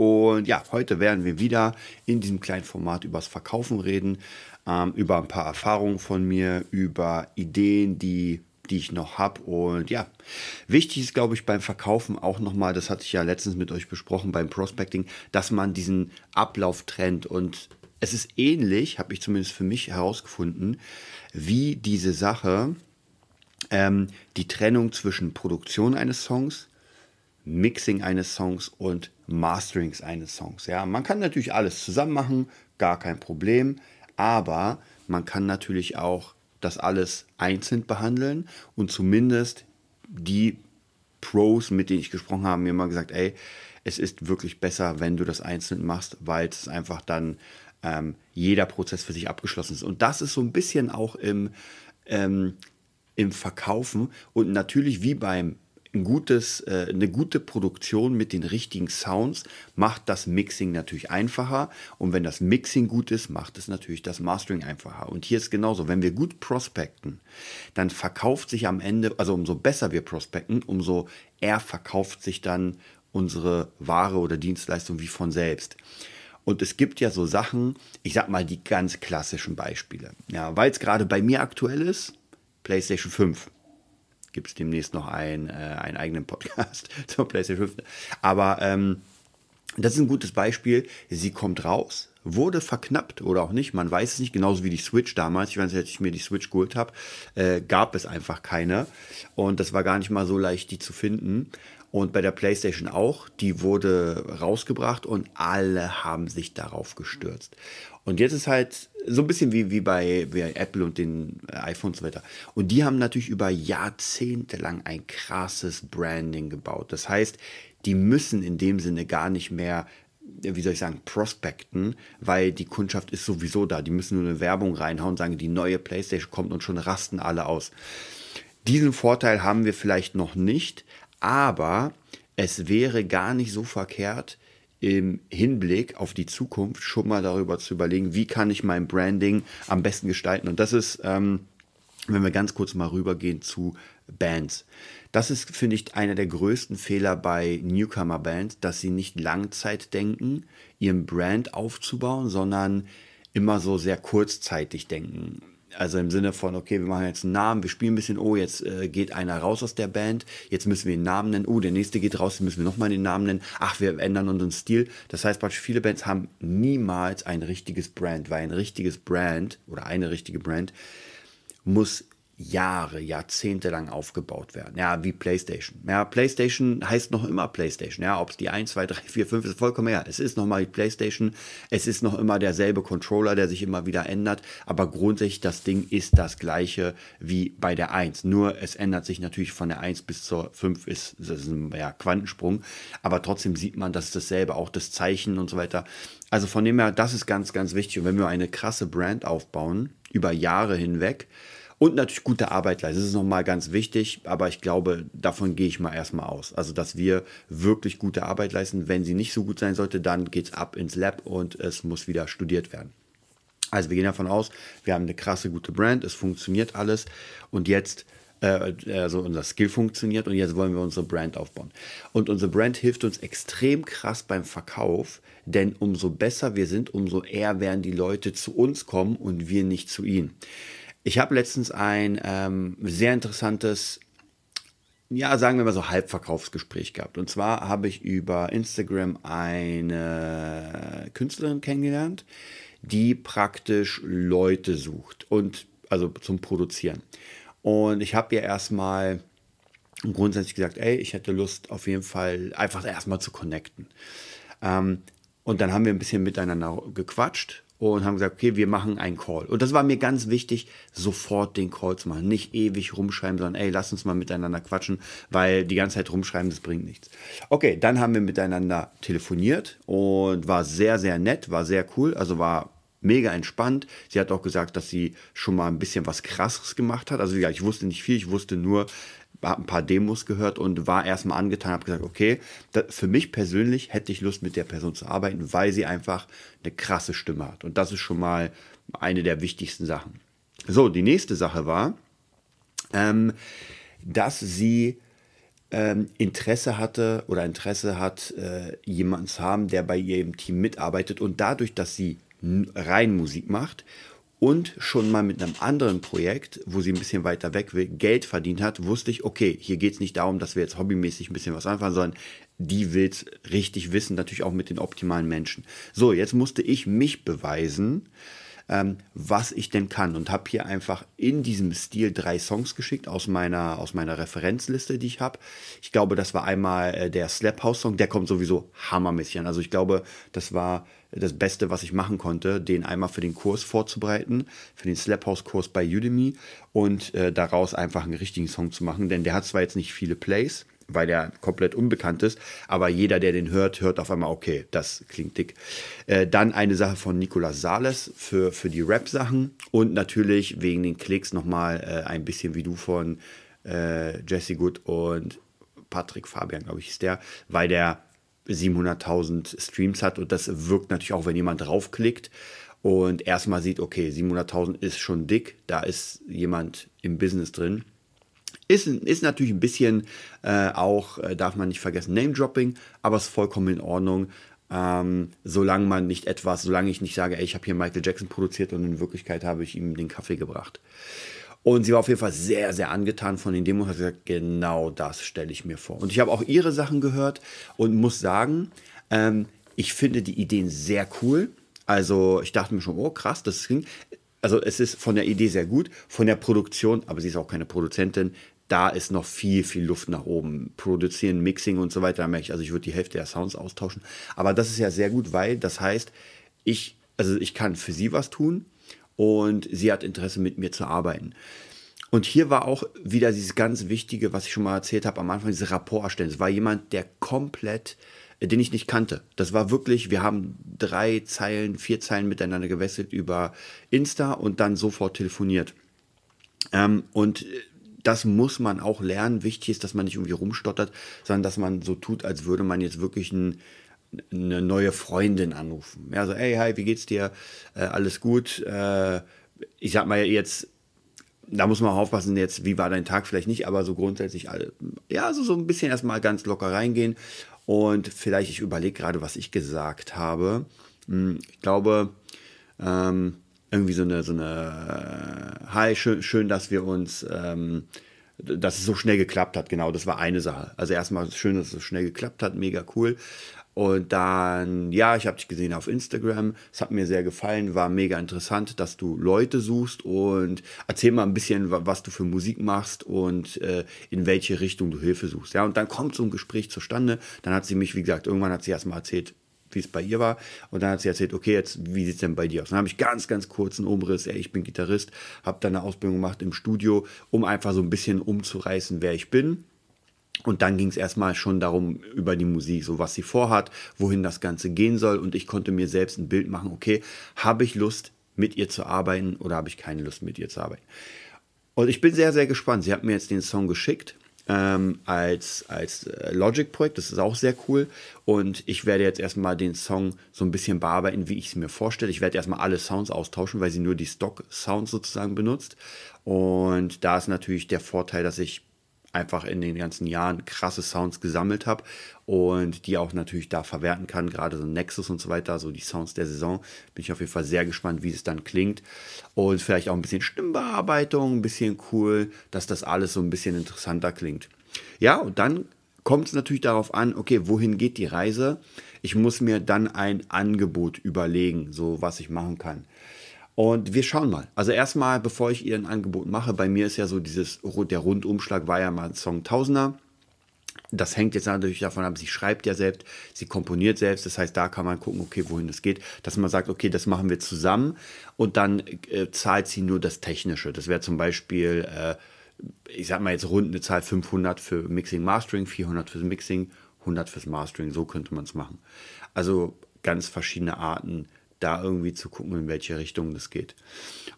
Und ja, heute werden wir wieder in diesem kleinen Format übers Verkaufen reden, ähm, über ein paar Erfahrungen von mir, über Ideen, die die ich noch habe. Und ja, wichtig ist, glaube ich, beim Verkaufen auch nochmal, das hatte ich ja letztens mit euch besprochen beim Prospecting, dass man diesen Ablauf trennt. Und es ist ähnlich, habe ich zumindest für mich herausgefunden, wie diese Sache, ähm, die Trennung zwischen Produktion eines Songs, Mixing eines Songs und Masterings eines Songs. Ja, man kann natürlich alles zusammen machen, gar kein Problem, aber man kann natürlich auch das alles einzeln behandeln und zumindest die Pros, mit denen ich gesprochen habe, mir immer gesagt, ey, es ist wirklich besser, wenn du das einzeln machst, weil es einfach dann ähm, jeder Prozess für sich abgeschlossen ist. Und das ist so ein bisschen auch im, ähm, im Verkaufen und natürlich wie beim ein gutes, äh, eine gute Produktion mit den richtigen Sounds macht das Mixing natürlich einfacher. Und wenn das Mixing gut ist, macht es natürlich das Mastering einfacher. Und hier ist genauso, wenn wir gut prospekten, dann verkauft sich am Ende, also umso besser wir prospekten, umso eher verkauft sich dann unsere Ware oder Dienstleistung wie von selbst. Und es gibt ja so Sachen, ich sag mal die ganz klassischen Beispiele. Ja, weil es gerade bei mir aktuell ist, PlayStation 5 gibt es demnächst noch ein, äh, einen eigenen Podcast zur PlayStation 5. Aber ähm, das ist ein gutes Beispiel. Sie kommt raus, wurde verknappt oder auch nicht. Man weiß es nicht, genauso wie die Switch damals. Ich weiß nicht, als ich mir die Switch geholt habe, äh, gab es einfach keine. Und das war gar nicht mal so leicht, die zu finden. Und bei der PlayStation auch, die wurde rausgebracht und alle haben sich darauf gestürzt. Und jetzt ist halt so ein bisschen wie, wie bei, bei Apple und den iPhones und so weiter. Und die haben natürlich über Jahrzehnte lang ein krasses Branding gebaut. Das heißt, die müssen in dem Sinne gar nicht mehr wie soll ich sagen, prospekten, weil die Kundschaft ist sowieso da. Die müssen nur eine Werbung reinhauen, sagen, die neue PlayStation kommt und schon rasten alle aus. Diesen Vorteil haben wir vielleicht noch nicht, aber es wäre gar nicht so verkehrt, im Hinblick auf die Zukunft schon mal darüber zu überlegen, wie kann ich mein Branding am besten gestalten. Und das ist, ähm, wenn wir ganz kurz mal rübergehen zu Bands. Das ist, finde ich, einer der größten Fehler bei Newcomer-Bands, dass sie nicht Langzeit denken, ihren Brand aufzubauen, sondern immer so sehr kurzzeitig denken. Also im Sinne von, okay, wir machen jetzt einen Namen, wir spielen ein bisschen, oh, jetzt äh, geht einer raus aus der Band, jetzt müssen wir den Namen nennen, oh, der nächste geht raus, jetzt müssen wir nochmal den Namen nennen, ach, wir ändern unseren Stil. Das heißt, viele Bands haben niemals ein richtiges Brand, weil ein richtiges Brand oder eine richtige Brand muss Jahre, Jahrzehnte lang aufgebaut werden. Ja, wie PlayStation. Ja, PlayStation heißt noch immer PlayStation. Ja, ob es die 1, 2, 3, 4, 5 ist, vollkommen ja. Es ist nochmal die PlayStation. Es ist noch immer derselbe Controller, der sich immer wieder ändert. Aber grundsätzlich, das Ding ist das gleiche wie bei der 1. Nur es ändert sich natürlich von der 1 bis zur 5 ist, das ist ein ja, Quantensprung. Aber trotzdem sieht man, dass dasselbe, auch das Zeichen und so weiter. Also von dem her, das ist ganz, ganz wichtig. Und wenn wir eine krasse Brand aufbauen, über Jahre hinweg, und natürlich gute Arbeit leisten. Das ist nochmal ganz wichtig, aber ich glaube, davon gehe ich mal erstmal aus. Also, dass wir wirklich gute Arbeit leisten. Wenn sie nicht so gut sein sollte, dann geht es ab ins Lab und es muss wieder studiert werden. Also wir gehen davon aus, wir haben eine krasse, gute Brand, es funktioniert alles und jetzt, äh, also unser Skill funktioniert und jetzt wollen wir unsere Brand aufbauen. Und unsere Brand hilft uns extrem krass beim Verkauf, denn umso besser wir sind, umso eher werden die Leute zu uns kommen und wir nicht zu ihnen. Ich habe letztens ein ähm, sehr interessantes, ja, sagen wir mal so Halbverkaufsgespräch gehabt. Und zwar habe ich über Instagram eine Künstlerin kennengelernt, die praktisch Leute sucht und also zum Produzieren. Und ich habe ihr erstmal grundsätzlich gesagt, ey, ich hätte Lust auf jeden Fall einfach erstmal zu connecten. Ähm, und dann haben wir ein bisschen miteinander gequatscht und haben gesagt, okay, wir machen einen Call. Und das war mir ganz wichtig, sofort den Call zu machen. Nicht ewig rumschreiben, sondern ey, lass uns mal miteinander quatschen, weil die ganze Zeit rumschreiben, das bringt nichts. Okay, dann haben wir miteinander telefoniert und war sehr, sehr nett, war sehr cool, also war mega entspannt. Sie hat auch gesagt, dass sie schon mal ein bisschen was Krasses gemacht hat. Also ja, ich wusste nicht viel, ich wusste nur, habe ein paar Demos gehört und war erstmal angetan, habe gesagt, okay, da, für mich persönlich hätte ich Lust mit der Person zu arbeiten, weil sie einfach eine krasse Stimme hat. Und das ist schon mal eine der wichtigsten Sachen. So, die nächste Sache war, ähm, dass sie ähm, Interesse hatte oder Interesse hat, äh, jemanden zu haben, der bei ihr im Team mitarbeitet und dadurch, dass sie rein Musik macht und schon mal mit einem anderen Projekt, wo sie ein bisschen weiter weg will, Geld verdient hat, wusste ich, okay, hier geht es nicht darum, dass wir jetzt hobbymäßig ein bisschen was anfangen, sondern die will es richtig wissen, natürlich auch mit den optimalen Menschen. So, jetzt musste ich mich beweisen, ähm, was ich denn kann und habe hier einfach in diesem Stil drei Songs geschickt aus meiner, aus meiner Referenzliste, die ich habe. Ich glaube, das war einmal äh, der Slap House Song, der kommt sowieso hammermäßig an. Also ich glaube, das war das Beste, was ich machen konnte, den einmal für den Kurs vorzubereiten, für den Slap House Kurs bei Udemy und äh, daraus einfach einen richtigen Song zu machen, denn der hat zwar jetzt nicht viele Plays, weil der komplett unbekannt ist. Aber jeder, der den hört, hört auf einmal, okay, das klingt dick. Äh, dann eine Sache von Nicolas Sales für, für die Rap-Sachen und natürlich wegen den Klicks nochmal äh, ein bisschen wie du von äh, Jesse Good und Patrick Fabian, glaube ich, ist der, weil der 700.000 Streams hat und das wirkt natürlich auch, wenn jemand draufklickt und erstmal sieht, okay, 700.000 ist schon dick, da ist jemand im Business drin ist, ist natürlich ein bisschen äh, auch, äh, darf man nicht vergessen, Name-Dropping, aber ist vollkommen in Ordnung. Ähm, solange man nicht etwas, solange ich nicht sage, ey, ich habe hier Michael Jackson produziert und in Wirklichkeit habe ich ihm den Kaffee gebracht. Und sie war auf jeden Fall sehr, sehr angetan von den Demos hat gesagt, genau das stelle ich mir vor. Und ich habe auch ihre Sachen gehört und muss sagen, ähm, ich finde die Ideen sehr cool. Also ich dachte mir schon, oh krass, das ging. Also es ist von der Idee sehr gut, von der Produktion, aber sie ist auch keine Produzentin, da ist noch viel, viel Luft nach oben. Produzieren, Mixing und so weiter, also ich würde die Hälfte der Sounds austauschen. Aber das ist ja sehr gut, weil das heißt, ich, also ich kann für sie was tun und sie hat Interesse mit mir zu arbeiten. Und hier war auch wieder dieses ganz Wichtige, was ich schon mal erzählt habe am Anfang, diese Rapport erstellen. Es war jemand, der komplett, äh, den ich nicht kannte. Das war wirklich, wir haben drei Zeilen, vier Zeilen miteinander gewechselt über Insta und dann sofort telefoniert. Ähm, und äh, das muss man auch lernen. Wichtig ist, dass man nicht irgendwie rumstottert, sondern dass man so tut, als würde man jetzt wirklich ein, eine neue Freundin anrufen. Ja, so, hey, hi, wie geht's dir? Äh, alles gut? Äh, ich sag mal jetzt, da muss man aufpassen, jetzt, wie war dein Tag vielleicht nicht, aber so grundsätzlich, ja, also so ein bisschen erstmal ganz locker reingehen. Und vielleicht, ich überlege gerade, was ich gesagt habe. Hm, ich glaube, ähm, irgendwie so eine, so eine, äh, hi, schön, schön, dass wir uns, ähm, dass es so schnell geklappt hat, genau, das war eine Sache. Also erstmal schön, dass es so schnell geklappt hat, mega cool. Und dann, ja, ich habe dich gesehen auf Instagram. Es hat mir sehr gefallen, war mega interessant, dass du Leute suchst und erzähl mal ein bisschen, was du für Musik machst und äh, in welche Richtung du Hilfe suchst. Ja, und dann kommt so ein Gespräch zustande. Dann hat sie mich, wie gesagt, irgendwann hat sie erstmal erzählt, wie es bei ihr war. Und dann hat sie erzählt, okay, jetzt, wie sieht es denn bei dir aus? Dann habe ich ganz, ganz kurz einen Umriss, ey, ich bin Gitarrist, habe dann eine Ausbildung gemacht im Studio, um einfach so ein bisschen umzureißen, wer ich bin. Und dann ging es erstmal schon darum, über die Musik, so was sie vorhat, wohin das Ganze gehen soll. Und ich konnte mir selbst ein Bild machen, okay, habe ich Lust, mit ihr zu arbeiten oder habe ich keine Lust, mit ihr zu arbeiten? Und ich bin sehr, sehr gespannt. Sie hat mir jetzt den Song geschickt ähm, als, als äh, Logic-Projekt. Das ist auch sehr cool. Und ich werde jetzt erstmal den Song so ein bisschen bearbeiten, wie ich es mir vorstelle. Ich werde erstmal alle Sounds austauschen, weil sie nur die Stock-Sounds sozusagen benutzt. Und da ist natürlich der Vorteil, dass ich einfach in den ganzen Jahren krasse Sounds gesammelt habe und die auch natürlich da verwerten kann, gerade so Nexus und so weiter, so die Sounds der Saison. Bin ich auf jeden Fall sehr gespannt, wie es dann klingt. Und vielleicht auch ein bisschen Stimmbearbeitung, ein bisschen cool, dass das alles so ein bisschen interessanter klingt. Ja, und dann kommt es natürlich darauf an, okay, wohin geht die Reise? Ich muss mir dann ein Angebot überlegen, so was ich machen kann. Und wir schauen mal. Also erstmal, bevor ich ihr ein Angebot mache, bei mir ist ja so dieses, der Rundumschlag war ja mal Song Tausender. Das hängt jetzt natürlich davon ab, sie schreibt ja selbst, sie komponiert selbst. Das heißt, da kann man gucken, okay, wohin das geht. Dass man sagt, okay, das machen wir zusammen und dann äh, zahlt sie nur das Technische. Das wäre zum Beispiel, äh, ich sag mal jetzt rund eine Zahl 500 für Mixing, Mastering, 400 fürs Mixing, 100 fürs Mastering. So könnte man es machen. Also ganz verschiedene Arten, da irgendwie zu gucken, in welche Richtung das geht.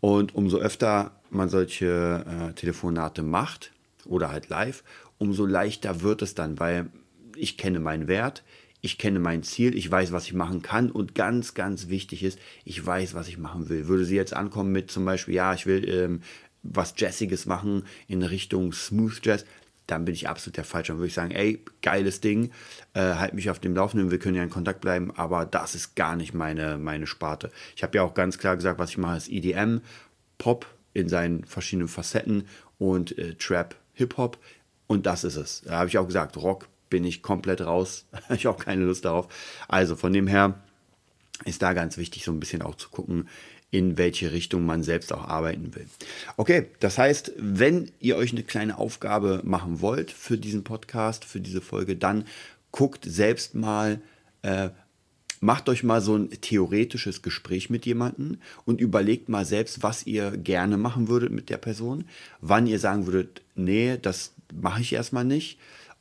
Und umso öfter man solche äh, Telefonate macht oder halt live, umso leichter wird es dann, weil ich kenne meinen Wert, ich kenne mein Ziel, ich weiß, was ich machen kann und ganz, ganz wichtig ist, ich weiß, was ich machen will. Würde sie jetzt ankommen mit zum Beispiel, ja, ich will ähm, was Jazziges machen in Richtung Smooth Jazz, dann bin ich absolut der Falsche. Dann würde ich sagen, ey, geiles Ding, äh, halt mich auf dem Laufenden, wir können ja in Kontakt bleiben, aber das ist gar nicht meine, meine Sparte. Ich habe ja auch ganz klar gesagt, was ich mache, ist EDM, Pop in seinen verschiedenen Facetten und äh, Trap, Hip-Hop und das ist es. Da habe ich auch gesagt, Rock bin ich komplett raus, habe ich auch keine Lust darauf. Also von dem her ist da ganz wichtig, so ein bisschen auch zu gucken, in welche Richtung man selbst auch arbeiten will. Okay, das heißt, wenn ihr euch eine kleine Aufgabe machen wollt für diesen Podcast, für diese Folge, dann guckt selbst mal, äh, macht euch mal so ein theoretisches Gespräch mit jemandem und überlegt mal selbst, was ihr gerne machen würdet mit der Person, wann ihr sagen würdet, nee, das mache ich erstmal nicht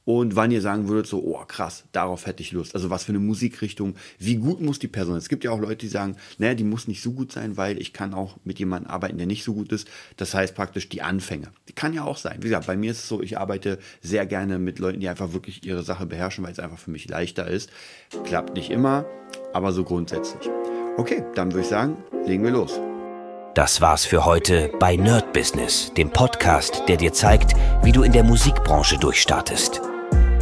und wann ihr sagen würdet, so, oh krass, darauf hätte ich Lust. Also was für eine Musikrichtung, wie gut muss die Person. Es gibt ja auch Leute, die sagen, naja, die muss nicht so gut sein, weil ich kann auch mit jemandem arbeiten, der nicht so gut ist. Das heißt praktisch die Anfänge. Kann ja auch sein. Wie gesagt, bei mir ist es so, ich arbeite sehr gerne mit Leuten, die einfach wirklich ihre Sache beherrschen, weil es einfach für mich leichter ist. Klappt nicht immer, aber so grundsätzlich. Okay, dann würde ich sagen, legen wir los. Das war's für heute bei Nerd Business, dem Podcast, der dir zeigt, wie du in der Musikbranche durchstartest.